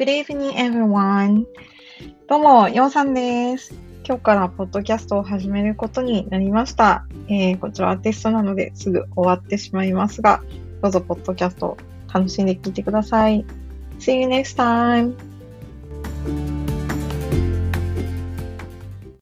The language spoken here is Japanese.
Good evening, everyone. どうも、ヨンさんです。今日からポッドキャストを始めることになりました。えーこちらはテストなのですぐ終わってしまいますが、どうぞポッドキャストを楽しんで聞いてください。See you next time!